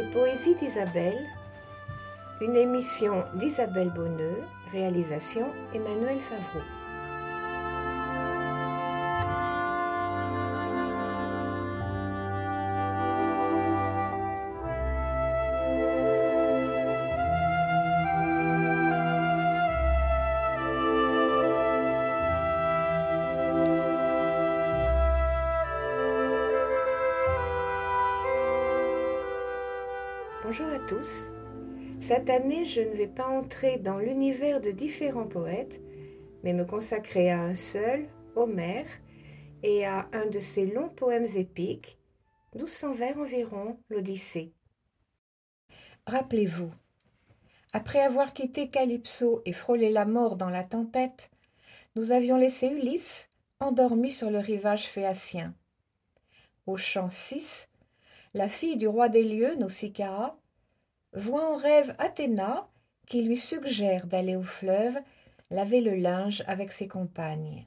Les poésies d'Isabelle, une émission d'Isabelle Bonneux, réalisation Emmanuel Favreau. Bonjour à tous. Cette année, je ne vais pas entrer dans l'univers de différents poètes, mais me consacrer à un seul, Homère, et à un de ses longs poèmes épiques, 1200 vers environ, l'Odyssée. Rappelez-vous, après avoir quitté Calypso et frôlé la mort dans la tempête, nous avions laissé Ulysse endormi sur le rivage phéacien. Au chant 6, la fille du roi des lieux, Nausicaa, voit en rêve Athéna qui lui suggère d'aller au fleuve laver le linge avec ses compagnes.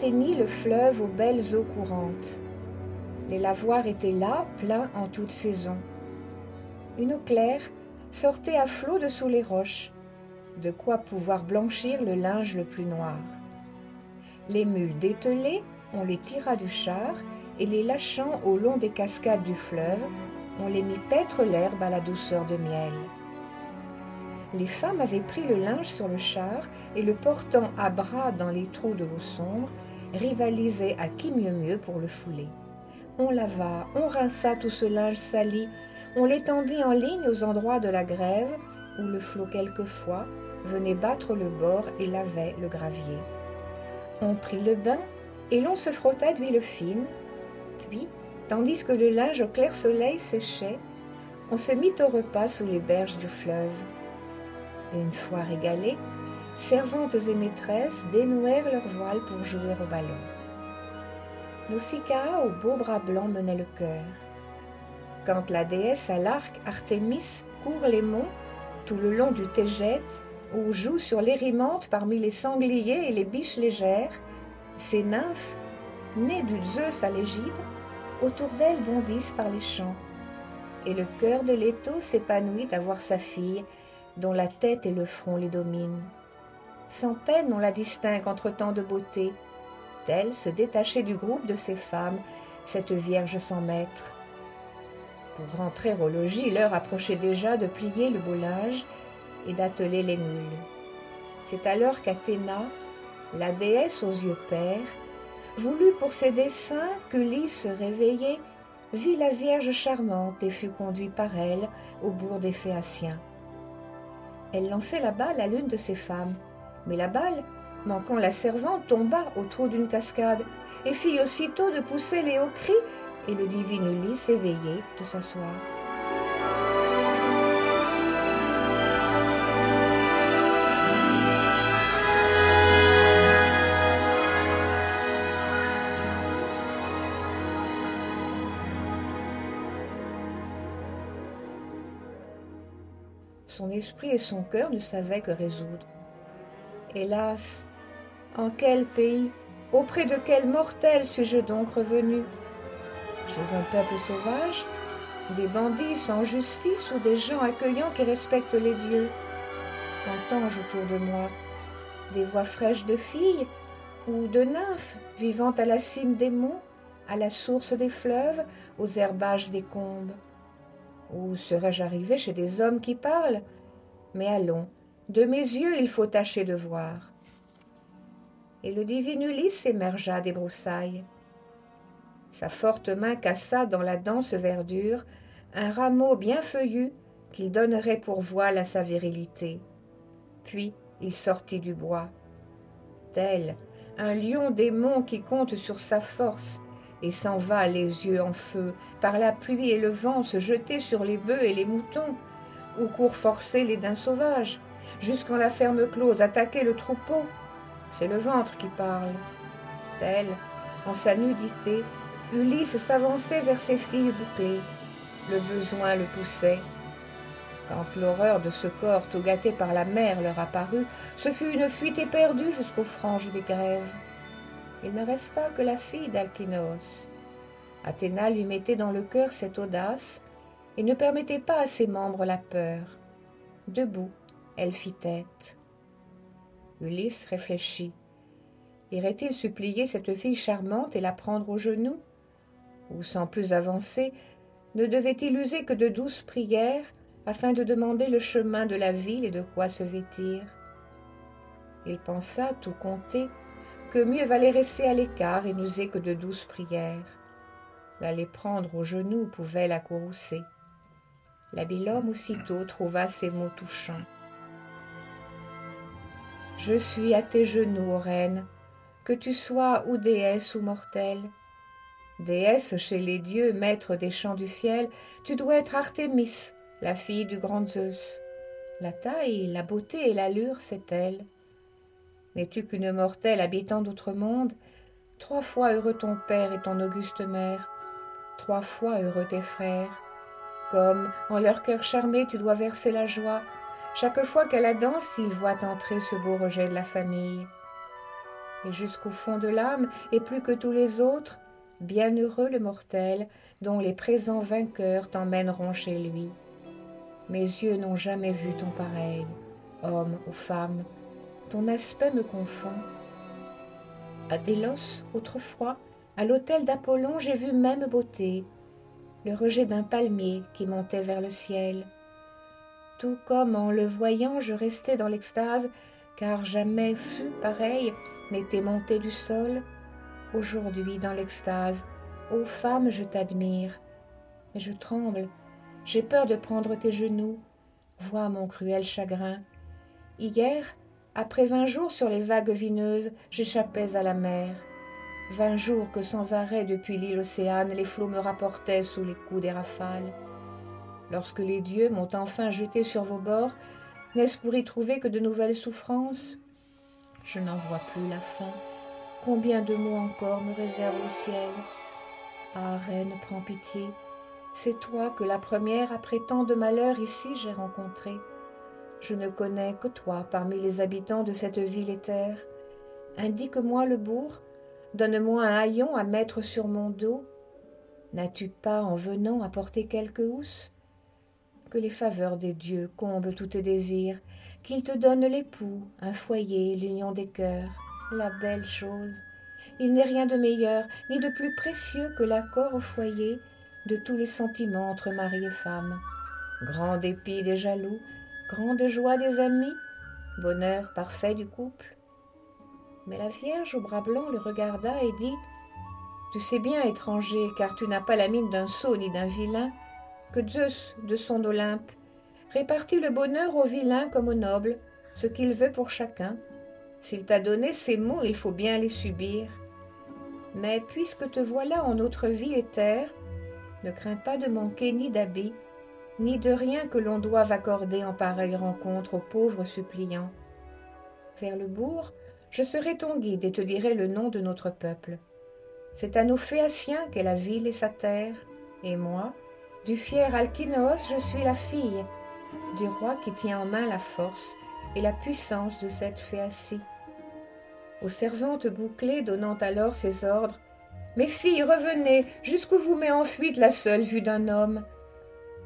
Le fleuve aux belles eaux courantes. Les lavoirs étaient là, pleins en toute saison. Une eau claire sortait à flot de sous les roches, de quoi pouvoir blanchir le linge le plus noir. Les mules dételées, on les tira du char, et les lâchant au long des cascades du fleuve, on les mit paître l'herbe à la douceur de miel les femmes avaient pris le linge sur le char et le portant à bras dans les trous de l'eau sombre, rivalisaient à qui mieux mieux pour le fouler. On lava, on rinça tout ce linge sali, on l'étendit en ligne aux endroits de la grève où le flot quelquefois venait battre le bord et lavait le gravier. On prit le bain et l'on se frotta d'huile fine, puis, tandis que le linge au clair soleil séchait, on se mit au repas sous les berges du fleuve une fois régalées, servantes et maîtresses dénouèrent leurs voiles pour jouer au ballon. Nausicaa au beau bras blanc menait le cœur. Quand la déesse à l'arc Artémis court les monts tout le long du Tégète, ou joue sur l'érimente parmi les sangliers et les biches légères, ces nymphes, nées du Zeus à l'égide, autour d'elle bondissent par les champs. Et le cœur de Leto s'épanouit d'avoir sa fille dont la tête et le front les dominent. Sans peine on la distingue entre tant de beauté, telle se détachait du groupe de ces femmes, cette vierge sans maître. Pour rentrer au logis, l'heure approchait déjà de plier le beau et d'atteler les mules. C'est alors qu'Athéna, la déesse aux yeux pères, voulut pour ses desseins que Lys réveillée vit la Vierge charmante et fut conduit par elle au bourg des Phéaciens. Elle lançait la balle à l'une de ses femmes. Mais la balle, manquant la servante, tomba au trou d'une cascade et fit aussitôt de pousser les hauts cris et le divin Ulysse éveillé de s'asseoir. Son esprit et son cœur ne savaient que résoudre. Hélas, en quel pays, auprès de quel mortel suis-je donc revenu? Chez un peuple sauvage, des bandits sans justice ou des gens accueillants qui respectent les dieux. Qu'entends-je autour de moi? Des voix fraîches de filles ou de nymphes vivant à la cime des monts, à la source des fleuves, aux herbages des combes? Ou serais-je arrivé chez des hommes qui parlent? Mais allons, de mes yeux il faut tâcher de voir. Et le divin Ulysse émergea des broussailles. Sa forte main cassa dans la dense verdure un rameau bien feuillu qu'il donnerait pour voile à sa virilité. Puis il sortit du bois. Tel un lion démon qui compte sur sa force et s'en va les yeux en feu, par la pluie et le vent se jeter sur les bœufs et les moutons, ou court forcer les daims sauvages, jusqu'en la ferme close attaquer le troupeau. C'est le ventre qui parle. Tel, en sa nudité, Ulysse s'avançait vers ses filles bouclées. Le besoin le poussait. Quand l'horreur de ce corps tout gâté par la mer leur apparut, ce fut une fuite éperdue jusqu'aux franges des grèves. Il ne resta que la fille d'Alkynos. Athéna lui mettait dans le cœur cette audace et ne permettait pas à ses membres la peur. Debout, elle fit tête. Ulysse réfléchit. Irait-il supplier cette fille charmante et la prendre aux genoux Ou sans plus avancer, ne devait-il user que de douces prières afin de demander le chemin de la ville et de quoi se vêtir? Il pensa, tout compter, que mieux valait rester à l'écart et n'user que de douces prières. L'aller prendre aux genoux pouvait la courroucer. L'habile homme aussitôt trouva ces mots touchants. Je suis à tes genoux, ô reine, que tu sois ou déesse ou mortelle. Déesse chez les dieux, maître des champs du ciel, tu dois être Artémis, la fille du grand Zeus. La taille, la beauté et l'allure, c'est elle. N'es-tu qu'une mortelle habitant d'autres mondes? Trois fois heureux ton père et ton auguste mère, trois fois heureux tes frères. Comme, en leur cœur charmé, tu dois verser la joie, chaque fois qu'à la danse ils voient entrer ce beau rejet de la famille. Et jusqu'au fond de l'âme, et plus que tous les autres, bienheureux le mortel, dont les présents vainqueurs t'emmèneront chez lui. Mes yeux n'ont jamais vu ton pareil, homme ou femme, ton aspect me confond. À Délos, autrefois, à l'autel d'Apollon, j'ai vu même beauté, le rejet d'un palmier qui montait vers le ciel tout comme en le voyant je restais dans l'extase, car jamais fut pareil n'était monté du sol. Aujourd'hui dans l'extase, ô femme, je t'admire, mais je tremble, j'ai peur de prendre tes genoux. Vois mon cruel chagrin. Hier, après vingt jours sur les vagues vineuses, j'échappais à la mer. Vingt jours que sans arrêt depuis l'île Océane, les flots me rapportaient sous les coups des rafales. Lorsque les dieux m'ont enfin jeté sur vos bords, n'est-ce pour y trouver que de nouvelles souffrances? Je n'en vois plus la fin. Combien de mots encore me réserve au ciel? Ah, reine, prends pitié. C'est toi que la première après tant de malheurs ici j'ai rencontré. Je ne connais que toi parmi les habitants de cette ville éthère. Indique-moi le bourg, donne-moi un haillon à mettre sur mon dos. N'as-tu pas, en venant, apporté quelque housse? Que les faveurs des dieux comblent tous tes désirs, qu'ils te donnent l'époux, un foyer, l'union des cœurs, la belle chose. Il n'est rien de meilleur ni de plus précieux que l'accord au foyer de tous les sentiments entre mari et femme. Grand dépit des jaloux, grande joie des amis, bonheur parfait du couple. Mais la Vierge au bras blanc le regarda et dit Tu sais bien, étranger, car tu n'as pas la mine d'un sot ni d'un vilain, que Zeus, de son Olympe, répartit le bonheur aux vilains comme aux nobles, ce qu'il veut pour chacun. S'il t'a donné ces mots, il faut bien les subir. Mais puisque te voilà en notre vie éthère, ne crains pas de manquer ni d'habits, ni de rien que l'on doive accorder en pareille rencontre aux pauvres suppliants. Vers le bourg, je serai ton guide et te dirai le nom de notre peuple. C'est à nos Phéaciens qu'est la ville et sa terre, et moi, du fier Alkynos, je suis la fille du roi qui tient en main la force et la puissance de cette Phéacie. Aux servantes bouclées donnant alors ses ordres, Mes filles, revenez, jusqu'où vous met en fuite la seule vue d'un homme?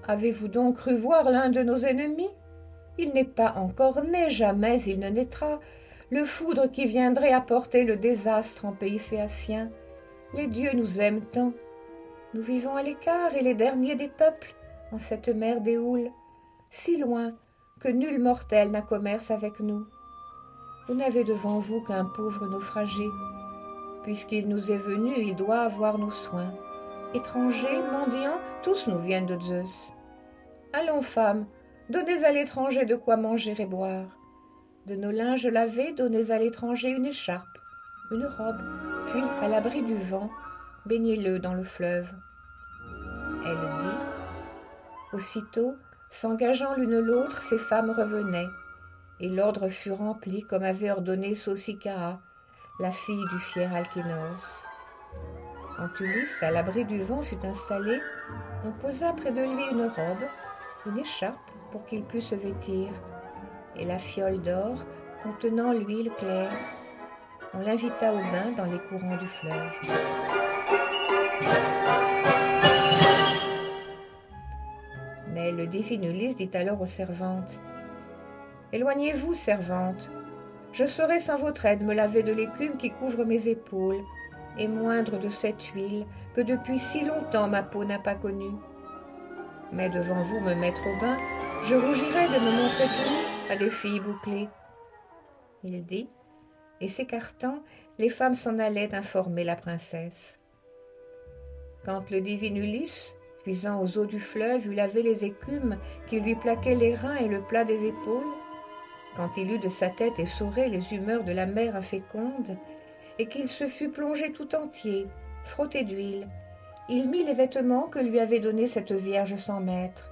Avez-vous donc cru voir l'un de nos ennemis? Il n'est pas encore né, jamais il ne naîtra. le foudre qui viendrait apporter le désastre en pays phéacien. Les dieux nous aiment tant. Nous vivons à l'écart et les derniers des peuples, en cette mer des houles, si loin que nul mortel n'a commerce avec nous. Vous n'avez devant vous qu'un pauvre naufragé. Puisqu'il nous est venu, il doit avoir nos soins. Étrangers, mendiants, tous nous viennent de Zeus. Allons, femmes, donnez à l'étranger de quoi manger et boire. De nos linges lavés, donnez à l'étranger une écharpe, une robe, puis, à l'abri du vent, baignez-le dans le fleuve. Elle dit. Aussitôt, s'engageant l'une l'autre, ces femmes revenaient, et l'ordre fut rempli comme avait ordonné Sausicara, la fille du fier Alkénos. Quand Ulysse, à l'abri du vent, fut installé, on posa près de lui une robe, une écharpe pour qu'il pût se vêtir, et la fiole d'or contenant l'huile claire. On l'invita au bain dans les courants du fleuve. Mais le divin Ulysse dit alors aux servantes Éloignez-vous, servantes. Je saurai sans votre aide me laver de l'écume qui couvre mes épaules, et moindre de cette huile que depuis si longtemps ma peau n'a pas connue. Mais devant vous me mettre au bain, je rougirais de me montrer tout à des filles bouclées. Il dit, et s'écartant, les femmes s'en allaient informer la princesse. Quand le divin Ulysse, puisant aux eaux du fleuve, eut lavé les écumes qui lui plaquaient les reins et le plat des épaules, quand il eut de sa tête essoré les humeurs de la mer inféconde, et qu'il se fut plongé tout entier, frotté d'huile, il mit les vêtements que lui avait donnés cette vierge sans maître.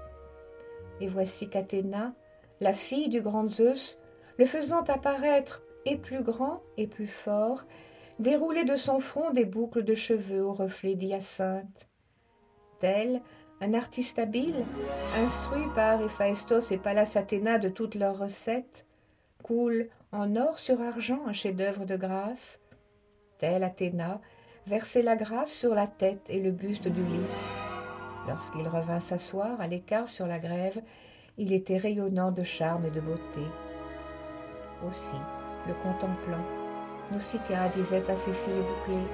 Et voici qu'Athéna, la fille du grand Zeus, le faisant apparaître et plus grand et plus fort, déroulait de son front des boucles de cheveux au reflet d'hyacinthe. Tel, un artiste habile, instruit par Héphaïstos et Pallas Athéna de toutes leurs recettes, coule en or sur argent un chef-d'œuvre de grâce, telle Athéna, versait la grâce sur la tête et le buste d'Ulysse. Lorsqu'il revint s'asseoir à l'écart sur la grève, il était rayonnant de charme et de beauté. Aussi, le contemplant, Nausicaa disait à ses filles bouclées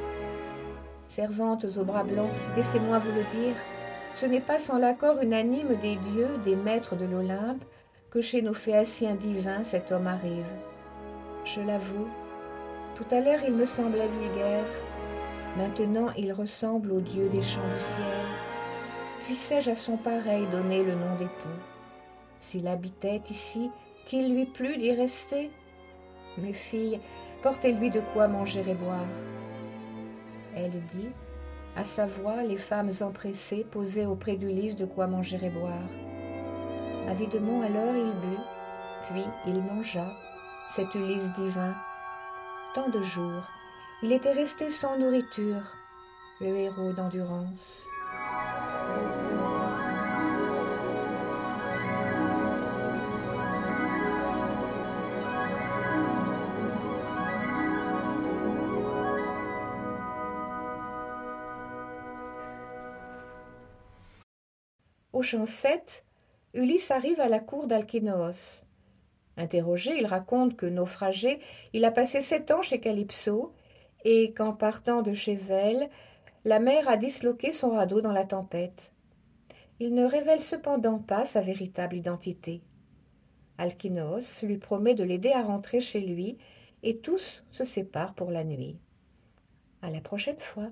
Servantes aux bras blancs, laissez-moi vous le dire, ce n'est pas sans l'accord unanime des dieux, des maîtres de l'Olympe, que chez nos phéaciens divins cet homme arrive. Je l'avoue, tout à l'heure il me semblait vulgaire, maintenant il ressemble au Dieu des champs du ciel. Puissais-je à son pareil donner le nom d'époux? S'il habitait ici, qu'il lui plût d'y rester? Mes filles, portez-lui de quoi manger et boire. Elle dit, à sa voix les femmes empressées posaient auprès d'Ulysse de quoi manger et boire. Avidement alors il but, puis il mangea, cet Ulysse divin, tant de jours, il était resté sans nourriture, le héros d'endurance. Au champ 7, Ulysse arrive à la cour d'Alkénoos. Interrogé, il raconte que naufragé, il a passé sept ans chez Calypso et qu'en partant de chez elle, la mer a disloqué son radeau dans la tempête. Il ne révèle cependant pas sa véritable identité. Alkynos lui promet de l'aider à rentrer chez lui et tous se séparent pour la nuit. À la prochaine fois.